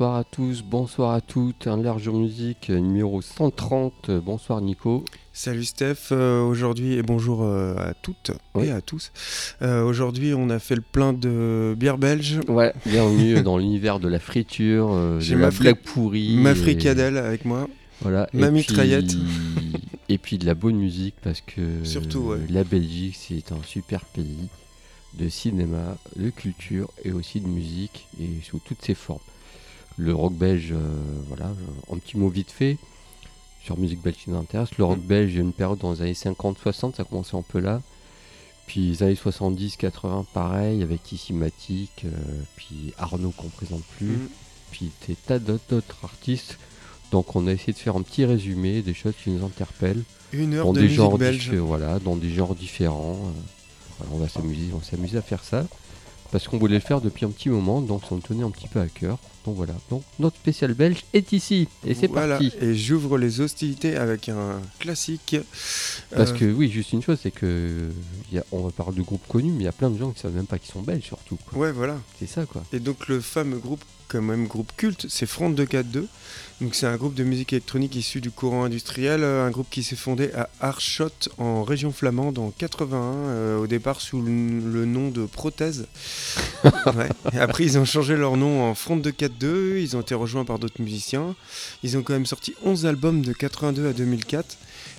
Bonsoir à tous, bonsoir à toutes, un large musique numéro 130. Bonsoir Nico. Salut Steph, euh, aujourd'hui et bonjour euh, à toutes Oui. et à tous. Euh, aujourd'hui on a fait le plein de bière belge. Ouais, bienvenue dans l'univers de la friture, euh, J'ai de ma la fri- pourrie. Ma et- fricadelle avec moi. Voilà. ma et puis- mitraillette. et puis de la bonne musique parce que Surtout, ouais. la Belgique c'est un super pays de cinéma, de culture et aussi de musique et sous toutes ses formes. Le rock belge, euh, voilà, un petit mot vite fait sur musique belge qui nous intéresse. Le rock belge, il y a une période dans les années 50-60, ça commençait un peu là. Puis les années 70-80, pareil, avec Issy Matic, euh, puis Arnaud qu'on présente plus Mm. puis des tas d'autres artistes. Donc on a essayé de faire un petit résumé des choses qui nous interpellent Une heure dans de des musique genres belge. voilà, dans des genres différents. euh, voilà, on va s'amuser, on s'amuser à faire ça parce qu'on voulait le faire depuis un petit moment, donc ça nous tenait un petit peu à cœur. Donc voilà, donc notre spécial belge est ici et c'est Voilà, parti. et j'ouvre les hostilités avec un classique. Parce Euh, que oui, juste une chose, c'est que il y a- on va parler de groupes connus, mais il y a plein de gens qui savent même pas qu'ils sont belges surtout. quoi. Ouais, voilà. C'est ça quoi. Et donc le fameux groupe, quand même groupe culte, c'est Front 242. Donc c'est un groupe de musique électronique issu du courant industriel, euh, un groupe qui s'est fondé à Arschot en région flamande en 81, euh, au départ sous le, le nom de Prothèse. Ouais. Après ils ont changé leur nom en Front 242, ils ont été rejoints par d'autres musiciens. Ils ont quand même sorti 11 albums de 82 à 2004.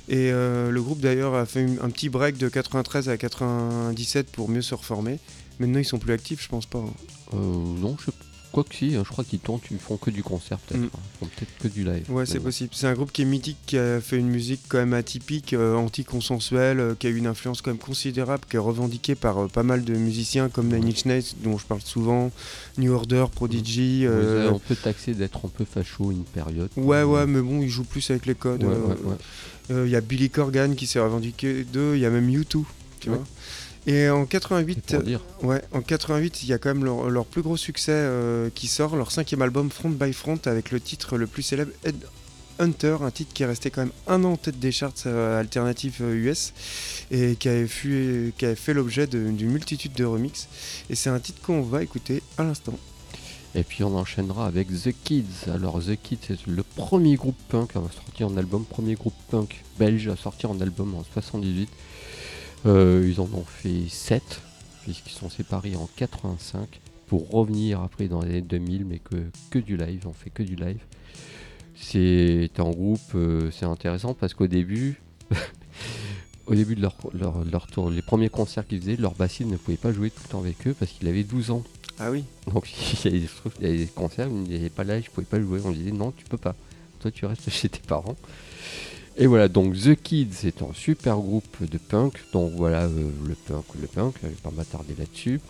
Et euh, le groupe d'ailleurs a fait un petit break de 93 à 97 pour mieux se reformer. Maintenant ils sont plus actifs, je pense pas. hein. Euh, non, je quoi que si, hein, je crois qu'ils tournent, ils font que du concert peut-être. Mm. hein. Ils font peut-être que du live. Ouais, c'est bon. possible. C'est un groupe qui est mythique, qui a fait une musique quand même atypique, euh, anti-consensuelle, euh, qui a eu une influence quand même considérable, qui est revendiquée par euh, pas mal de musiciens comme Nine Inch Nails, dont je parle souvent, New Order, Prodigy. Euh, avez- on peut taxer d'être un peu facho une période. Ouais, ouais, mais bon, ils jouent plus avec les codes. Ouais, euh, ouais, ouais. euh, Il y a Billy Corgan qui s'est revendiqué d'eux, il y a même U2, tu vois. Et en C'est 88, pour dire. Ouais, en 88, il y a quand même leur, leur plus gros succès euh, qui sort, leur cinquième album Front by Front, avec le titre le plus célèbre, Head Hunter, un titre qui est resté quand même un an en tête des charts euh, alternatifs euh, US et qui avait, fui- qui avait fait l'objet d'une multitude de remixes. Et c'est un titre qu'on va écouter à l'instant. Et puis on enchaînera avec The Kids. Alors The Kids, c'est le premier groupe punk à sortir en album, premier groupe punk belge à sortir en album en 78. Euh, ils en ont fait 7, puisqu'ils sont séparés en 85, pour revenir après dans les années 2000, mais que, que du live, on fait que du live. C'est un groupe, euh, c'est intéressant parce qu'au début, au début de leur, leur, leur tour, les premiers concerts qu'ils faisaient, leur bassiste ne pouvait pas jouer tout le temps avec eux parce qu'il avait 12 ans. Ah oui Donc il y a des, concerts où il n'y avait pas là, je pouvais pas jouer. On disait non, tu peux pas. Toi, tu restes chez tes parents. Et voilà, donc The Kids c'est un super groupe de punk. Donc voilà, euh, le punk, le punk, je vais pas m'attarder là-dessus.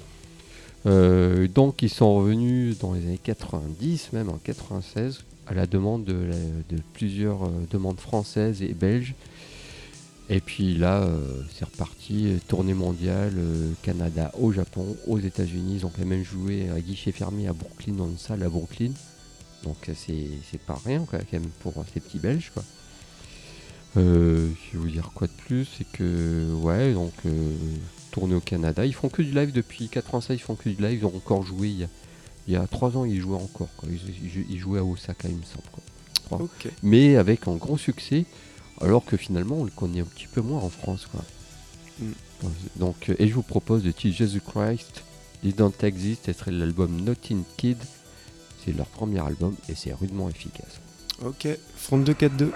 Euh, donc ils sont revenus dans les années 90, même en 96, à la demande de, plusieurs euh, demandes françaises et belges. Et puis là, c'est reparti, tournée mondiale, Canada, au Japon, aux États-Unis. Ils ont quand même joué à guichet fermé à Brooklyn, dans une salle à Brooklyn. Donc c'est pas rien quoi, quand même pour ces petits Belges. Quoi. Euh, je vais vous dire quoi de plus, c'est que ouais, donc euh, tournée au Canada. Ils font que du live depuis 96, ils font que du live. Ils ont encore joué il y a, il y a 3 ans, ils jouaient encore. Quoi. Ils, jouaient à Osaka, il me semble. Quoi. Mais avec un gros succès, alors que finalement on le connaît un petit peu moins en France. Quoi. Mm. Donc, et je vous propose le titre Jesus Christ, Didn't Exist, ce serait l'album Nothing Kid. C'est leur premier album et c'est rudement efficace. Ok, Front 242.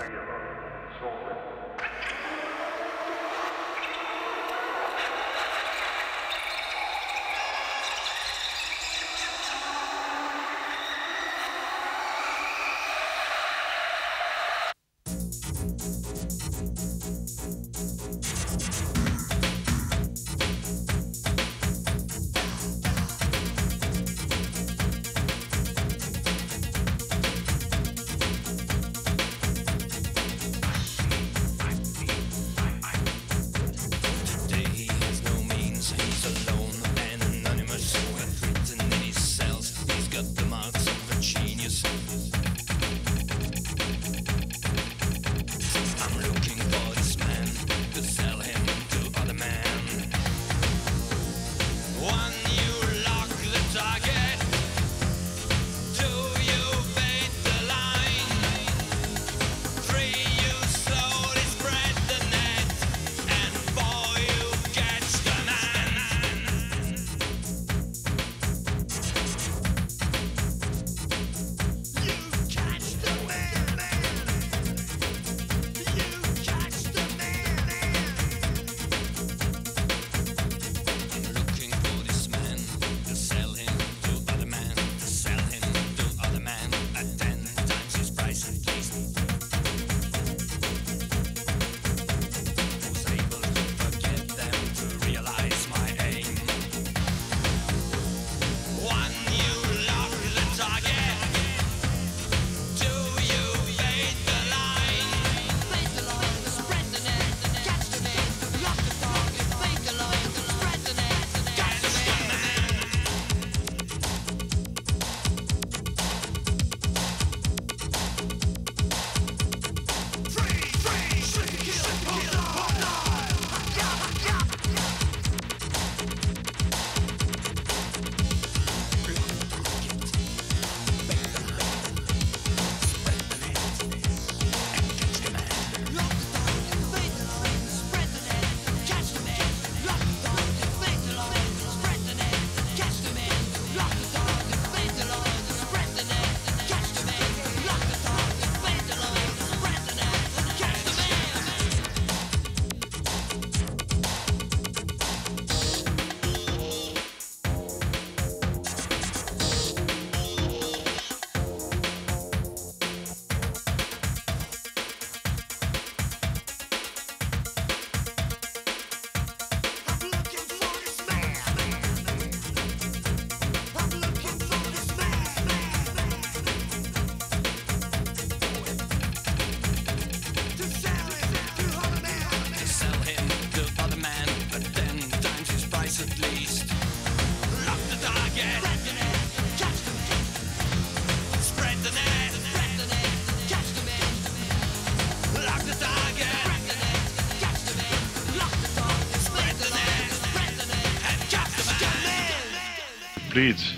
Bleeds,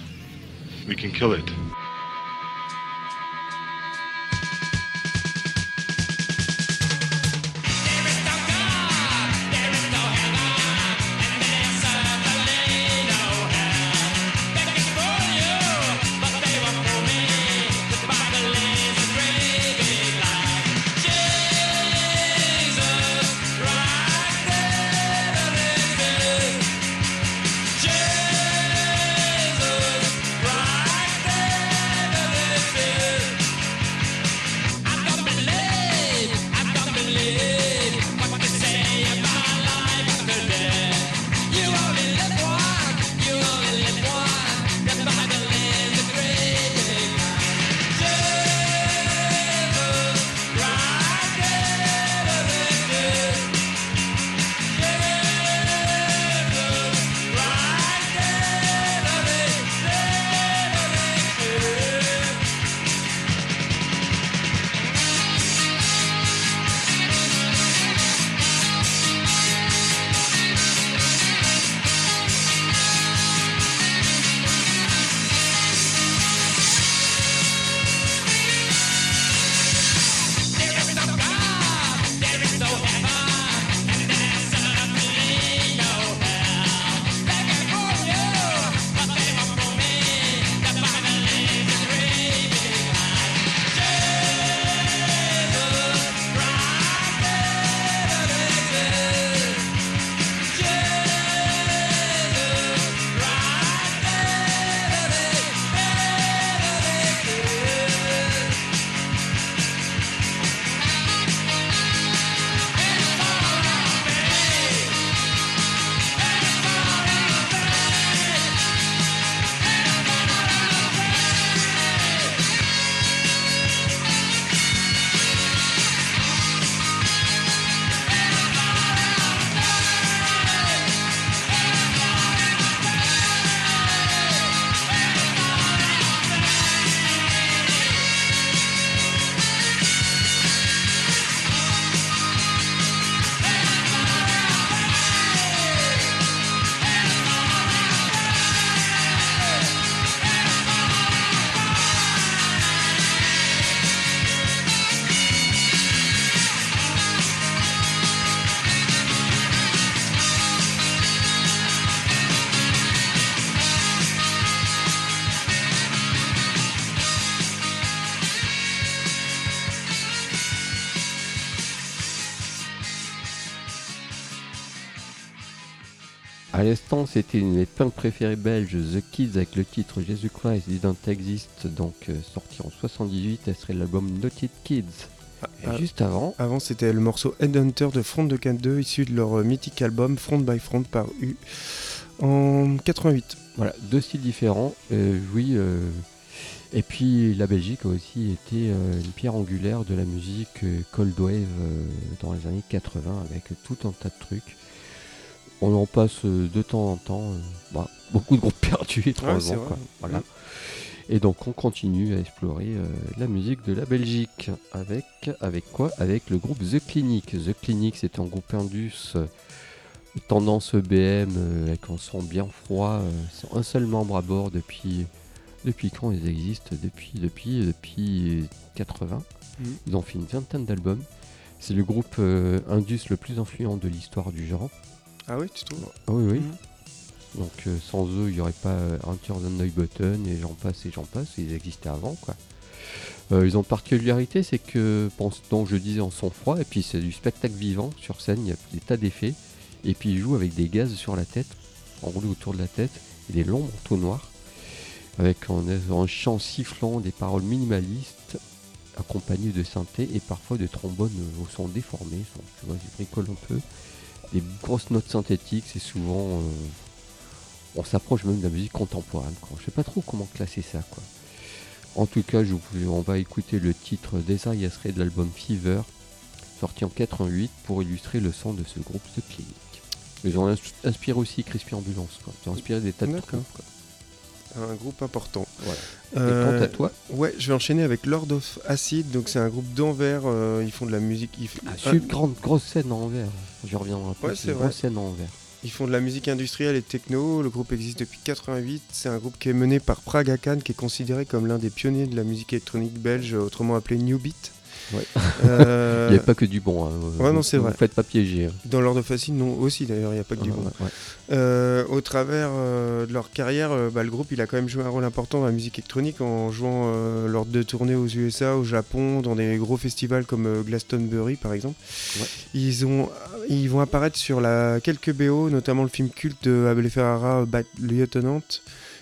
we can kill it. C'était une des punks préférées belges, The Kids, avec le titre Jesus Christ Didn't Exist, donc euh, sorti en 78, elle serait l'album Noted Kids. Et Ah, juste avant, Avant, c'était le morceau Headhunter de Front de 2 issu de leur euh, mythique album Front by Front paru en 88. voilà, deux styles différents, euh, oui. et puis la Belgique a aussi été euh, une pierre angulaire de la musique euh, Cold Wave euh, dans les années 80 avec tout un tas de trucs. On en passe euh, de temps en temps, euh, bah, beaucoup de groupes perdus étrangement. quoi. Voilà. Mm. Et donc on continue à explorer euh, la musique de la Belgique avec avec quoi? Avec le groupe The Clinic. The Clinic c'est un groupe indus euh, tendance EBM euh, avec un son bien froid. c'est un seul membre à bord depuis depuis quand ils existent? Depuis depuis depuis 80. Mhm. Ils ont fait une vingtaine d'albums. C'est le groupe indus le plus influent de l'histoire du genre. Ah oui, tu trouves Ah oui oui. Mhm. Donc euh, sans eux, il n'y aurait pas euh, Hunter the Neubotten et j'en passe et j'en passe, ils existaient avant quoi. Euh, ils ont une particularité, c'est que, bon, donc je disais en son froid, et puis c'est du spectacle vivant sur scène, il y a des tas d'effets, et puis ils jouent avec des gaz sur la tête, enroulés autour de la tête, et des longs manteaux noirs, avec un, un chant sifflant, des paroles minimalistes, accompagnées de synthé et parfois de trombones au son déformé, tu vois, ils bricolent un peu, des grosses notes synthétiques, c'est souvent... euh, on s'approche même de la musique contemporaine. Quoi. Je sais pas trop comment classer ça. Quoi. En tout cas, je vous- on va écouter le titre Desire Yesterday de l'album Fever, sorti en 88, pour illustrer le son de ce groupe The Clinic. Ils ont ins- inspiré aussi Crispy Ambulance. Quoi. Ils ont inspiré des tas de trucs. Quoi. Un groupe important. Voilà. Euh, Et quant à toi, Ouais, je vais enchaîner avec Lord of Acid. Donc c'est un groupe d'Anvers. euh, ils font de la musique. ils ah, Ah, une grande grosse scène en envers. Je reviendrai après. Ouais, c'est vrai. scène. Ils font de la musique industrielle et techno. Le groupe existe depuis 88. C'est un groupe qui est mené par Praga Khan, qui est considéré comme l'un des pionniers de la musique électronique belge, autrement appelé New Beat. Ouais. Euh, Il n'y a pas que du bon. hein. Ouais, non, vous faites pas piéger. hein. Dans l'ordre facile, non, aussi d'ailleurs, il n'y a pas que du Ouais, bon. ouais. Euh, au travers euh, de leur carrière, bah, le groupe il a quand même joué un rôle important dans la musique électronique en jouant lors de tournées aux USA, au Japon, dans des gros festivals comme Glastonbury par exemple. Ils, ont, ils vont apparaître sur la, quelques BO, notamment le film culte de Abel Ferrara, Bad Lieutenant,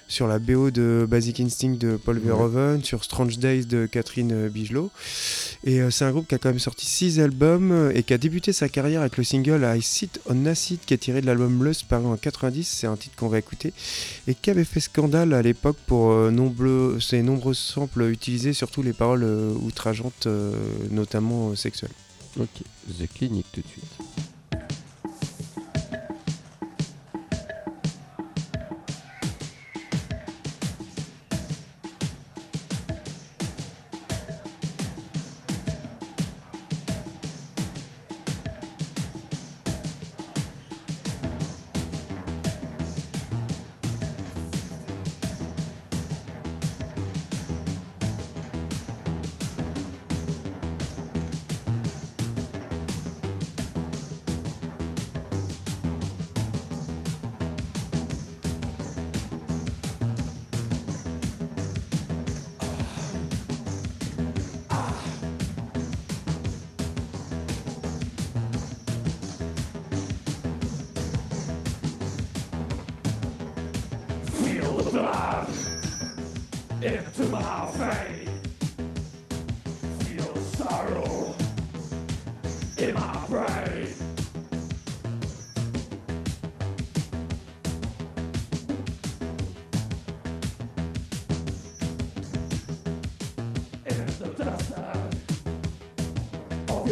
sur la BO de Basic Instinct de Paul Ouais. Verhoeven, sur Strange Days de Catherine euh, Bigelow. Et euh, c'est un groupe qui a quand même sorti 6 albums euh, et qui a débuté sa carrière avec le single I Sit on Acid qui est tiré de l'album Lust paru en 90, c'est un titre qu'on va écouter, et qui avait fait scandale à l'époque pour euh, nombreux, ses nombreux samples utilisés, surtout les paroles euh, outrageantes, notamment sexuelles. Ok, The Clinic tout de suite.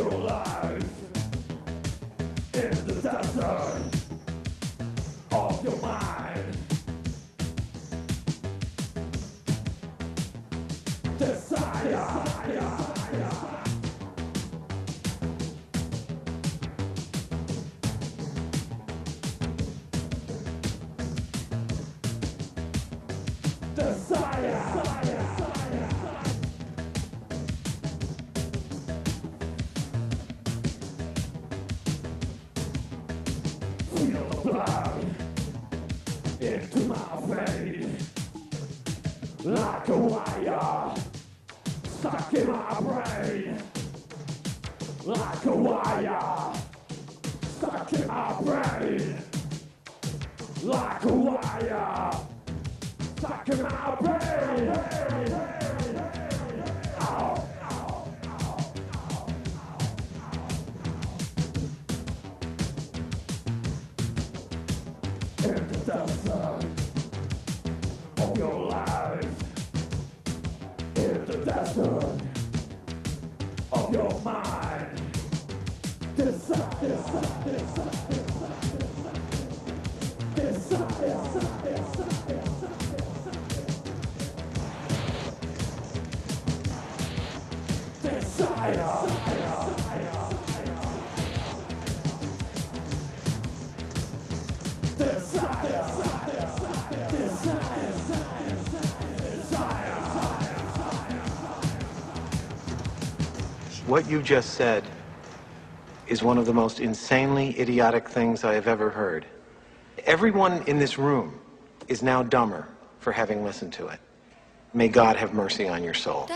your life. What you just said is one of the most insanely idiotic things I have ever heard. Everyone in this room is now dumber for having listened to it. May God have mercy on your soul.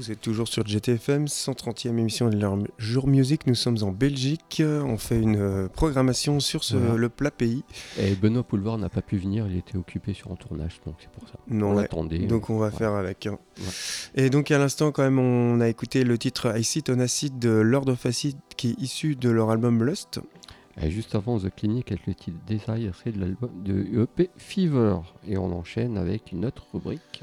Vous êtes toujours sur GTFM, 130e émission de leur Jour Music. Nous sommes en Belgique. On fait une euh, programmation sur ce, Voilà. le plat pays. Et Benoît Poulvard n'a pas pu venir, il était occupé sur un tournage, donc c'est pour ça. Non, on ouais. l'attendait. Donc on va faire avec. hein. Ouais. Et donc à l'instant quand même on a écouté le titre I Sit on Acid de Lord of Acid qui est issu de leur album Lust. Et juste avant The Clinic avec le titre Desire, c'est de l'album de EP Fever. Et on enchaîne avec une autre rubrique,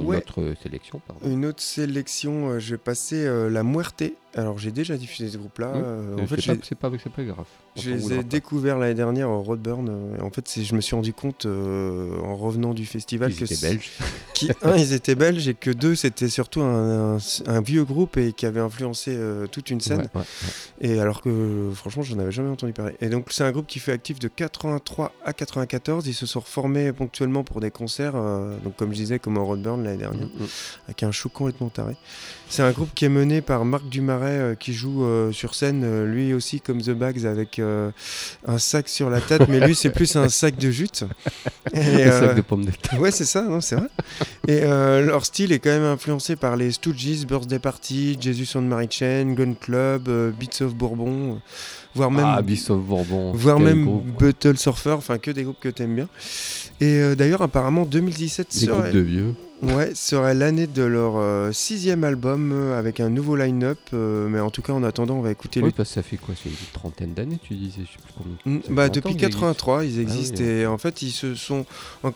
une Ouais. autre sélection, pardon. Une autre sélection, euh, je vais passer euh, La Muerte. Alors j'ai déjà diffusé ce groupe-là. Oui. Euh, en fait, c'est pas, pas, pas grave. Je les ai découverts l'année dernière au Roadburn. euh, et en fait, je me suis rendu compte euh, en revenant du festival Ils que étaient belges. qui, un, ils étaient belges et que deux, c'était surtout un, un- un vieux groupe et qui avait influencé euh, toute une scène. Ouais, ouais, ouais. Et alors que franchement, j'en avais jamais entendu parler. Et donc, c'est un groupe qui fait actif de 83 à 94. Ils se sont reformés ponctuellement pour des concerts, donc comme je disais, comme au Roadburn l'année dernière, Mm, mm. avec un show complètement taré. C'est un groupe qui est mené par Marc Dumaret, euh, qui joue euh, sur scène, euh, lui aussi comme The Bags, avec un sac sur la tête, mais lui, c'est plus un sac de jute. Et, Un sac de pommes de terre. Ouais, c'est ça, non, c'est vrai. Et leur style est quand même influencé par les Stooges, Birthday Party, Jesus and Mary Chain, Gun Club, Beats of Bourbon, voire même, Ah, Beast of Bourbon. voire même groupe, quoi. Buttle Surfer, enfin que des groupes que t'aimes bien. Et euh, d'ailleurs, apparemment, 2017 Des groupes serait, de vieux. ouais, serait l'année de leur euh, sixième album euh, avec un nouveau line-up. mais en tout cas, en attendant, on va écouter Oui, le parce que ça fait quoi? C'est une trentaine d'années, tu disais je sais plus combien. Bah, depuis qu'ils existent. 83, ils existent oui, et en fait ils se sont en-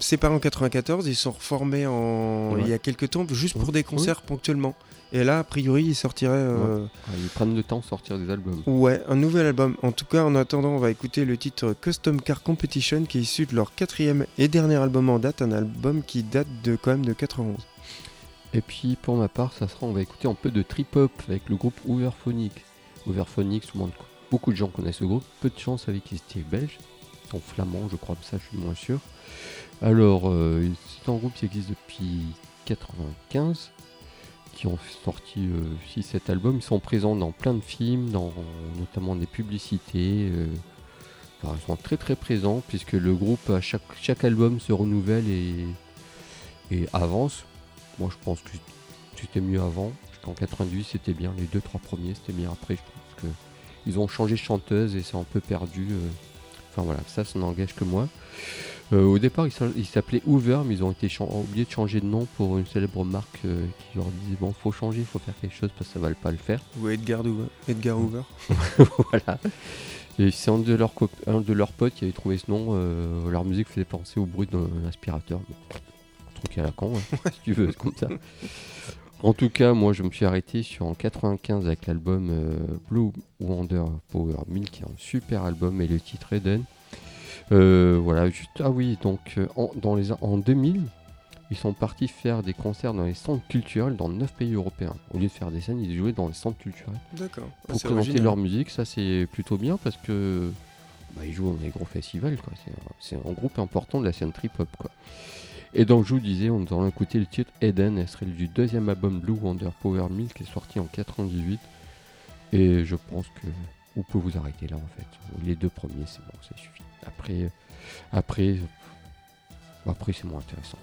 séparés en 94, ils sont reformés en Ouais. il y a quelques temps juste pour des concerts ponctuellement. Et là, a priori, ils sortiraient euh, ils prennent le temps de sortir des albums. ouais. un nouvel album. En tout cas, en attendant, on va écouter le titre Custom Car Competition qui est issu de leur quatrième et dernier album en date, un album qui date de quand même de 91. Et puis pour ma part, ça sera, on va écouter un peu de trip hop avec le groupe Overphonic. Overphonic, tout le monde, beaucoup de gens connaissent ce groupe, peu de chance avec qu'ils étaient belges, en flamand, je crois, mais ça je suis moins sûr. Alors, euh, c'est un groupe qui existe depuis 95, qui ont sorti 6-7 albums. Ils sont présents dans plein de films, dans notamment des publicités. euh, ils sont très très présents puisque le groupe, à chaque, chaque album se renouvelle et, et avance. Moi, je pense que c'était mieux avant. En 98, c'était bien. Les deux, trois premiers, c'était bien. Après, je pense que ils ont changé chanteuse et c'est un peu perdu. euh. Enfin voilà, ça, ça n'engage que moi. Euh, au départ, ils s'a- ils s'appelaient Hoover, mais ils ont été oubliés de changer de nom pour une célèbre marque euh, qui leur disait bon, faut changer, faut faire quelque chose parce que ça va pas le faire. Ou Edgar Hoover. Edgar Hoover. voilà. Et c'est un de leurs cop- un de leurs potes qui avait trouvé ce nom. euh, leur musique faisait penser au bruit d'un aspirateur. Bon, un truc à la con, hein, si tu veux, c'est comme ça. En tout cas, moi, je me suis arrêté sur en 95 avec l'album euh, Blue Wonder Power 1000, qui est un super album, et le titre Eden. Euh, voilà, juste, ah oui, donc euh, en, dans les, en 2000, ils sont partis faire des concerts dans les centres culturels dans 9 pays européens. Au lieu de faire des scènes, ils jouaient dans les centres culturels D'accord. Ah, pour présenter original. leur musique. Ça, c'est plutôt bien parce que bah, ils jouent dans des gros festivals. quoi. C'est un- groupe important de la scène trip-hop. quoi. Et donc, je vous disais, on allons écouter le titre Eden. Elle serait du deuxième album Blue Wonder Power 1000 qui est sorti en 98. Et je pense que vous pouvez vous arrêter là en fait. Les deux premiers, c'est bon, ça suffit. Après, après, après c'est moins intéressant.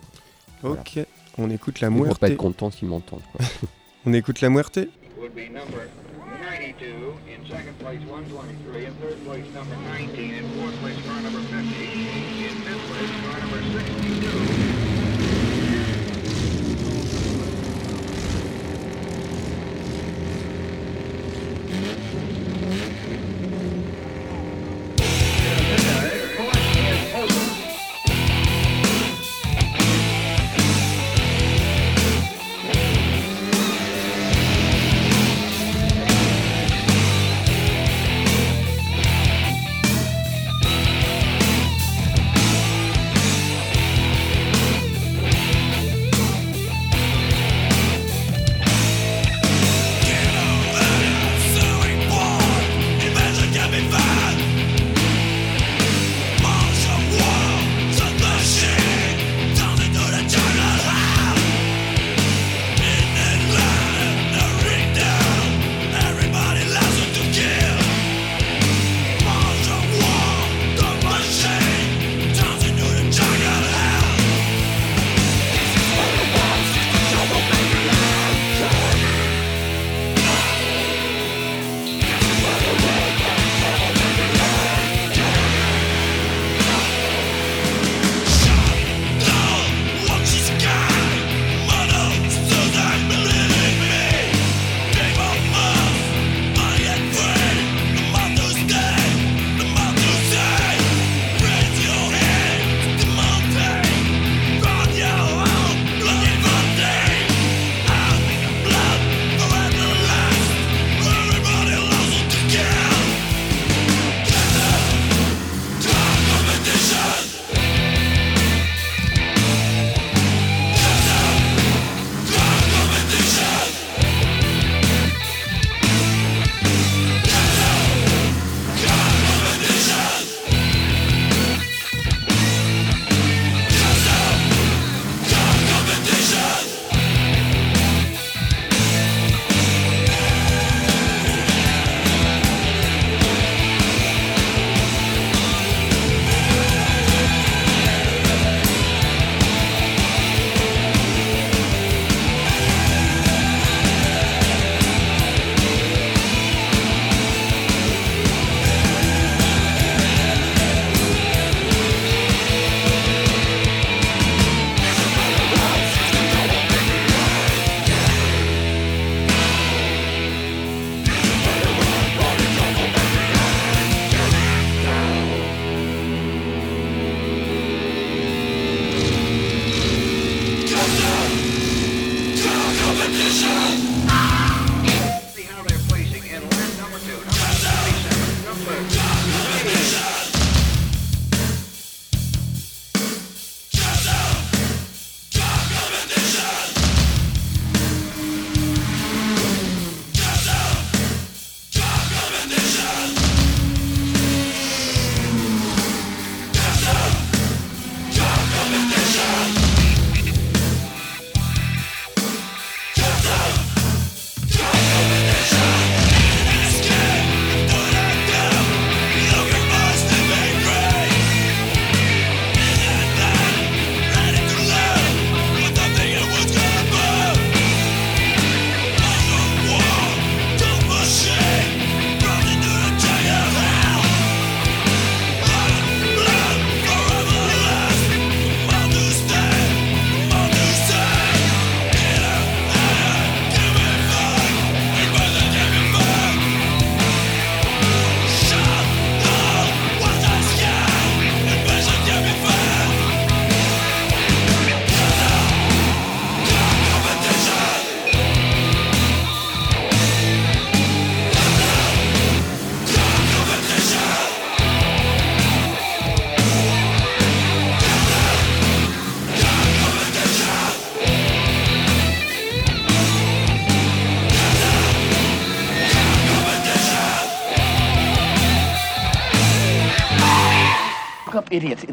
Voilà. Ok, on écoute la Ils vont muerte. pas être contents s'ils m'entendent. On écoute la muerte.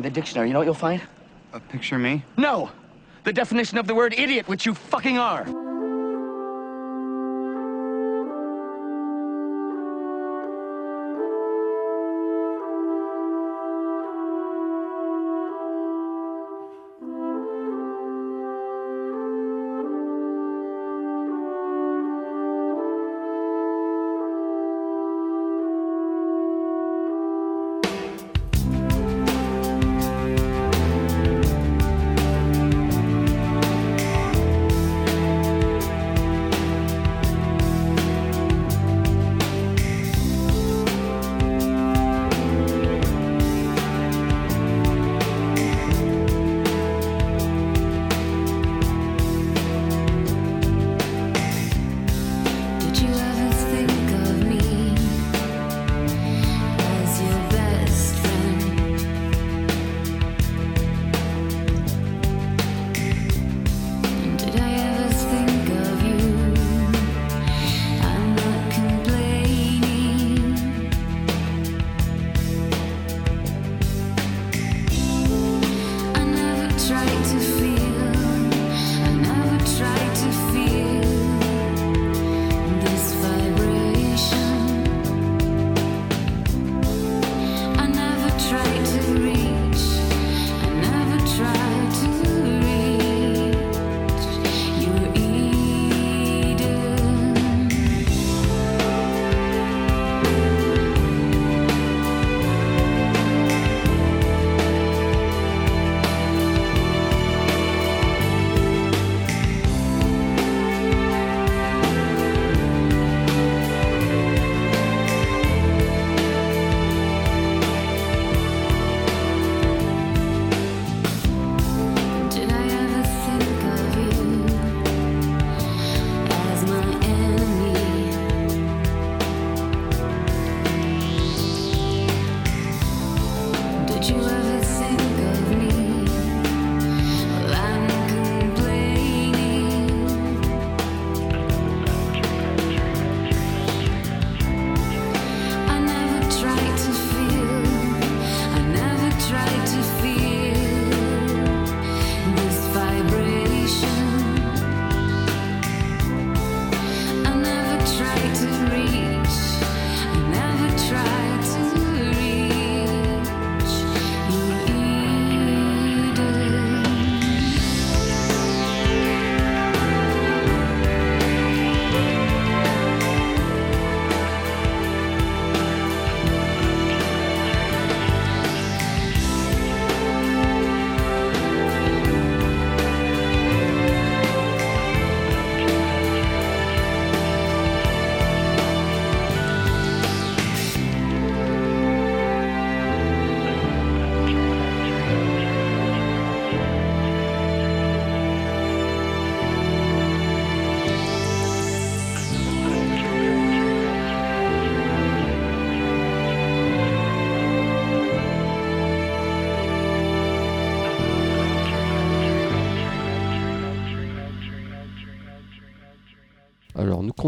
The dictionary. You know what you'll find? A picture of me. No! The definition of the word idiot, which you fucking are.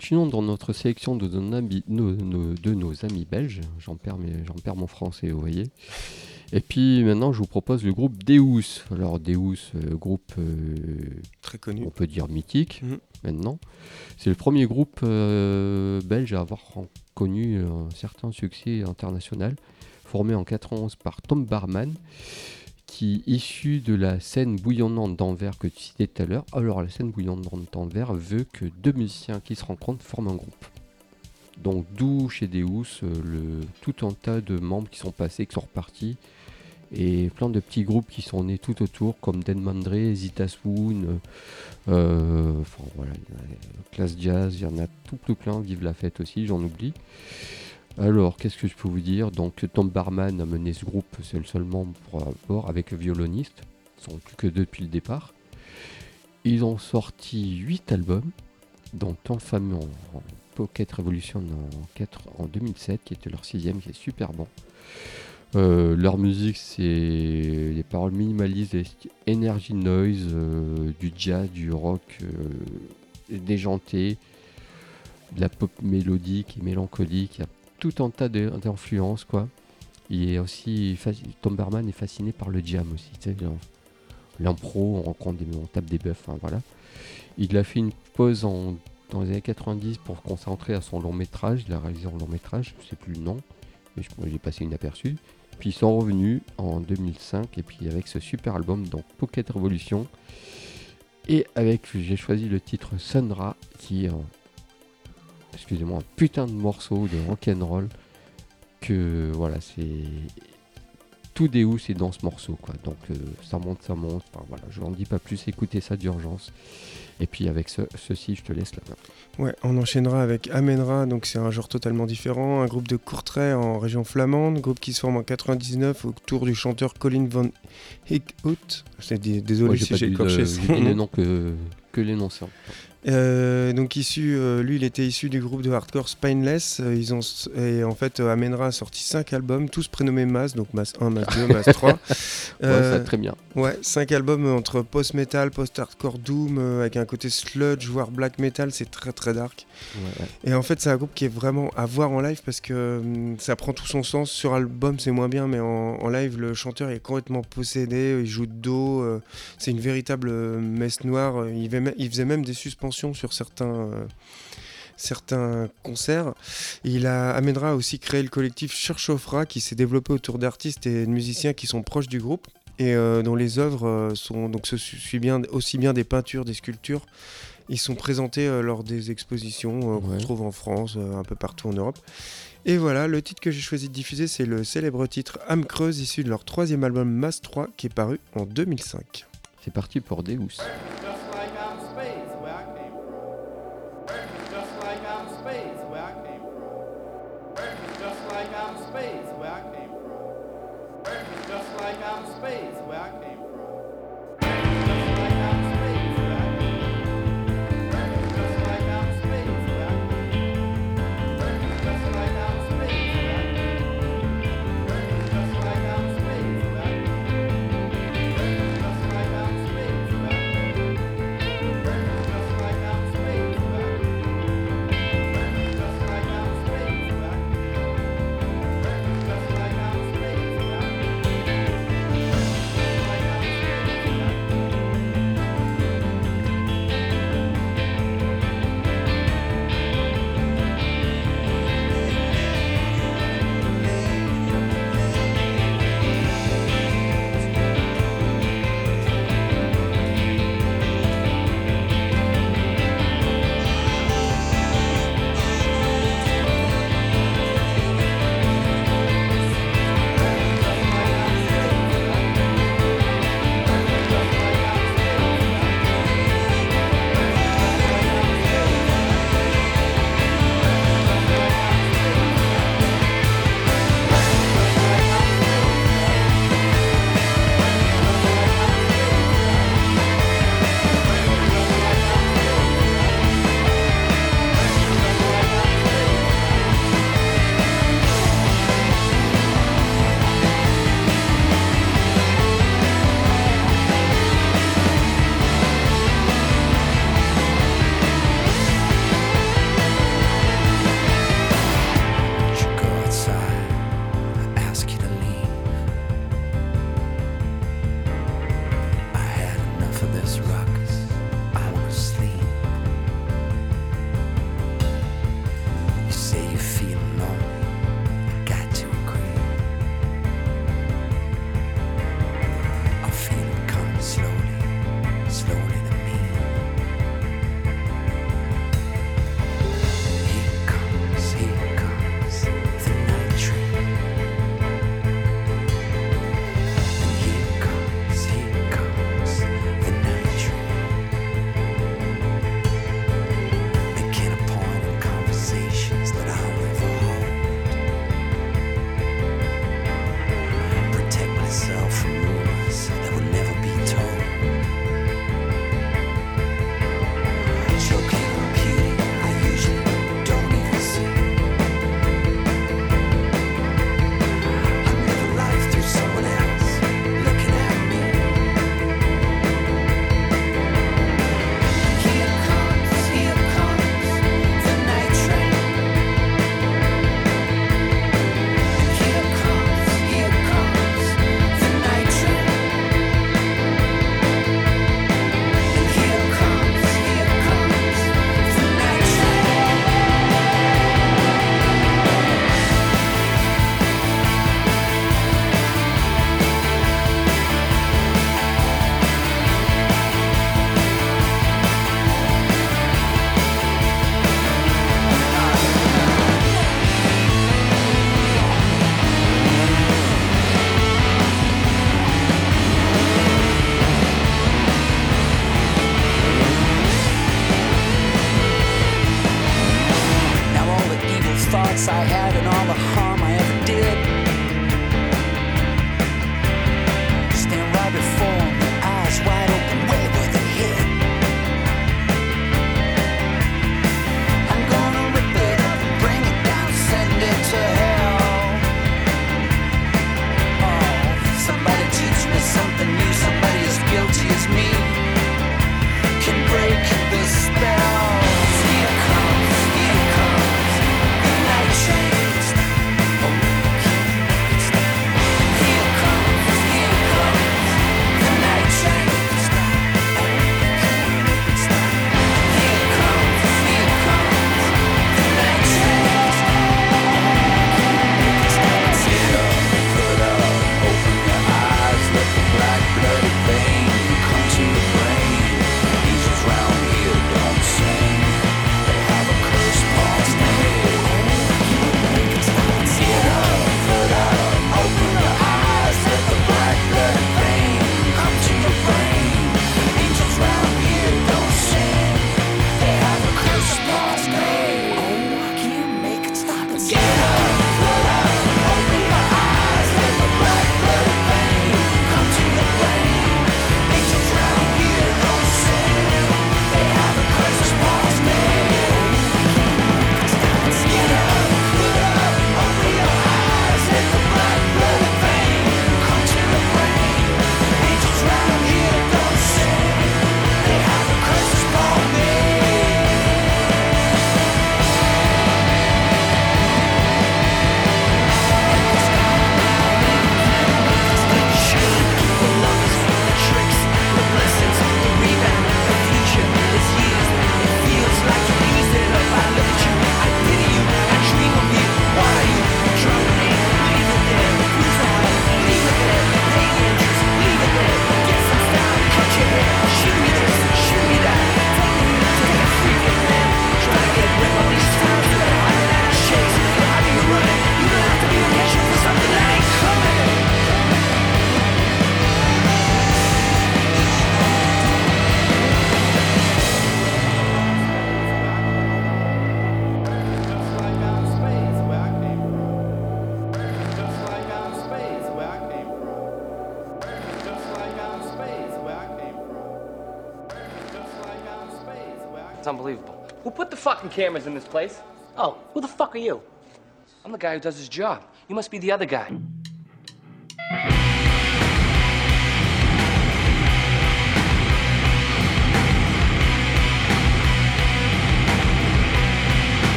Continuons dans notre sélection de nos, ami- nos- nos- de nos amis belges. J'en perds, mon français, vous voyez. Et puis maintenant, je vous propose le groupe Deus. Alors, Deus, euh, groupe, euh, Très connu. on peut dire mythique Mhm. maintenant. C'est le premier groupe euh, belge à avoir connu un certain succès international, formé en 91 par Tom Barman, qui issu de la scène bouillonnante d'Anvers que tu citais tout à l'heure. Alors la scène bouillonnante d'Anvers veut que deux musiciens qui se rencontrent forment un groupe. Donc d'où chez Deus euh, le, tout un tas de membres qui sont passés, qui sont repartis, et plein de petits groupes qui sont nés tout autour, comme Den Mandré, Zita Swoon, euh, euh, enfin voilà, a, Classe Jazz, il y en a tout, tout plein, Vive la fête aussi, j'en oublie. Alors, qu'est-ce que je peux vous dire? Donc, Tom Barman a mené ce groupe, seul membre pour rapport, avec le violoniste. Ils sont plus que deux depuis le départ. Ils ont sorti 8 albums, dont un fameux en, Pocket Revolution en, 4 en 2007, qui était leur sixième, qui est super bon. Euh, leur musique, c'est des paroles minimalistes, energy noise, euh, du jazz, du rock euh, déjanté, de la pop mélodique et mélancolique. Tout un tas d'influences, quoi. Il est aussi, Tom Berman est fasciné par le jam aussi. L'impro, on rencontre des, on tape des bœufs, enfin, voilà. Il a fait une pause en, dans les années 90 pour se concentrer à son long métrage. Il a réalisé un long métrage, je sais plus le nom, mais j'ai passé inaperçu. Puis ils sont revenus en 2005 et puis avec ce super album, donc Pocket Revolution. Et avec, j'ai choisi le titre Sunra, qui est excusez-moi, un putain de morceau de rock'n'roll. Que voilà, c'est tout Deus est dans ce morceau, quoi. Donc euh, ça monte, ça monte. Enfin, voilà, je n'en dis pas plus. Écoutez ça d'urgence. Et puis avec ce- ceci, je te laisse la main. Ouais, on enchaînera avec Amenra, donc c'est un genre totalement différent, un groupe de Courtrai en région flamande, groupe qui se forme en 99 autour du chanteur Colin Van Hickhout. C'est dé- Désolé j'ai si pas j'ai écorché son nom. noms que, que simples. Euh, donc issu, euh, lui, il était issu du groupe de hardcore Spineless. Euh, ils ont et en fait, Amenra a sorti 5 albums, tous prénommés Mass, donc Mass 1, Mass 2, Mass 3. Ouais, ça très bien. Ouais, 5 albums entre post-metal, post-hardcore doom, avec un côté sludge, voire black metal, c'est très très dark. Ouais, ouais. Et en fait, c'est un groupe qui est vraiment à voir en live parce que hum, ça prend tout son sens. Sur album, c'est moins bien, mais en, en live, le chanteur est complètement possédé, il joue de dos, c'est une véritable messe noire. Il, il faisait même des suspensions sur certains. euh, certains concerts. Il a, Amendra a aussi créé le collectif Cherchofra qui s'est développé autour d'artistes et de musiciens qui sont proches du groupe et euh, dont les œuvres euh, sont donc se bien, aussi bien des peintures, des sculptures. Ils sont présentés euh, lors des expositions euh, qu'on Ouais. trouve en France, un peu partout en Europe. Et voilà, le titre que j'ai choisi de diffuser, c'est le célèbre titre Âme creuse, issu de leur troisième album Mass 3, qui est paru en 2005. C'est parti pour Deus. Cameras in this place? Oh, who the fuck are you? I'm the guy who does his job. You must be the other guy.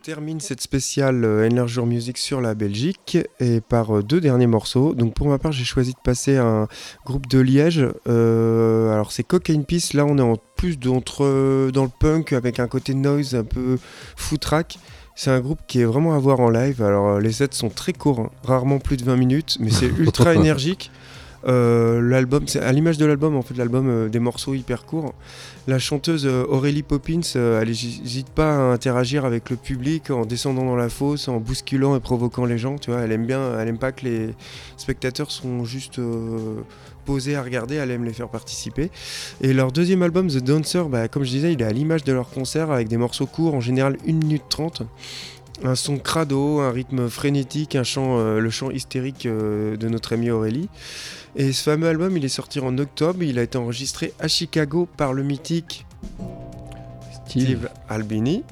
Termine cette spéciale euh, Enlarger Music sur la Belgique et par euh, deux derniers morceaux. Donc, pour ma part, j'ai choisi de passer à un groupe de Liège. Euh, alors, c'est Cocaine Peace. Là, on est en plus d'entre dans le punk avec un côté noise un peu footrack. C'est un groupe qui est vraiment à voir en live. Alors, les sets sont très courts, hein, rarement plus de 20 minutes, mais c'est ultra énergique. Euh, l'album, à l'image de l'album, en fait, l'album euh, des morceaux hyper courts. La chanteuse euh, Aurélie Poppins, elle n'hésite pas à interagir avec le public en descendant dans la fosse, en bousculant et provoquant les gens. Tu vois, elle aime bien, elle aime pas que les spectateurs sont juste posés à regarder, elle aime les faire participer. Et leur deuxième album, The Dancer, bah, comme je disais, il est à l'image de leur concert avec des morceaux courts, en général 1 minute 30. Un son crado, un rythme frénétique, un chant, euh, le chant hystérique euh, de notre amie Aurélie. Et ce fameux album, il est sorti en octobre. Il a été enregistré à Chicago par le mythique Steve, Steve Albini,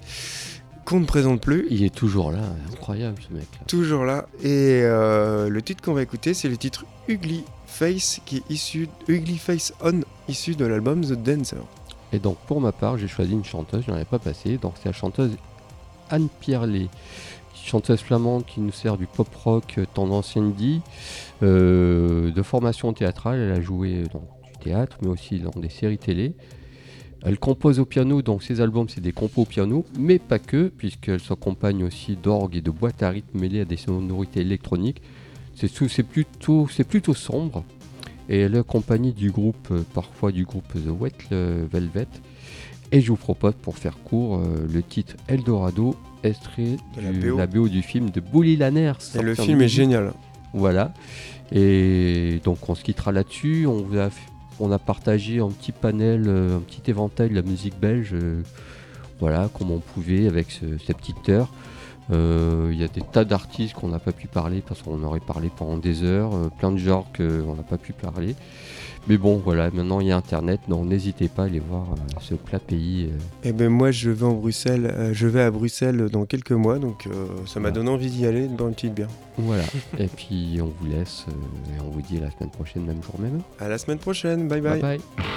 qu'on ne présente plus. il est toujours là, incroyable ce mec. là. Toujours là. Et euh, le titre qu'on va écouter, c'est le titre Ugly Face, qui est issu Ugly Face On, issu de l'album The Dancer. Et donc pour ma part, j'ai choisi une chanteuse, je n'en avais pas passé, donc c'est la chanteuse Anne Pierlet, chanteuse flamande qui nous sert du pop rock euh, tendance indie, euh, de formation théâtrale, elle a joué dans du théâtre mais aussi dans des séries télé. Elle compose au piano, donc ses albums c'est des compos au piano, mais pas que, puisqu'elle s'accompagne aussi d'orgue et de boîtes à rythme mêlées à des sonorités électroniques. C'est plutôt, plutôt sombre. Et elle est accompagnée du groupe, euh, parfois du groupe The Wet euh, Velvet. Et je vous propose, pour faire court, euh, le titre Eldorado, extrait De la BO. la BO du film de Bully Lanners. Et le film est 2008. génial. Voilà. Et donc on se quittera là-dessus. On, vous a, on a partagé un petit panel, euh, un petit éventail de la musique belge. euh, voilà, comme on pouvait avec ce- cette petite heure. Euh, Il y a des tas d'artistes qu'on n'a pas pu parler parce qu'on aurait parlé pendant des heures. plein de genres qu'on n'a pas pu parler. Mais bon, voilà, maintenant il y a Internet, donc n'hésitez pas à aller voir euh, ce plat pays. euh, Et ben moi je vais en Bruxelles, euh, je vais à Bruxelles dans quelques mois, donc euh, ça m'a donné envie d'y aller, de boire une petite bière. voilà. et puis on vous laisse et on vous dit à la semaine prochaine, même jour, même. À la semaine prochaine, bye bye. bye. bye.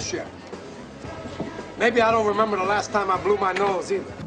Shit. Maybe I don't remember the last time I blew my nose either.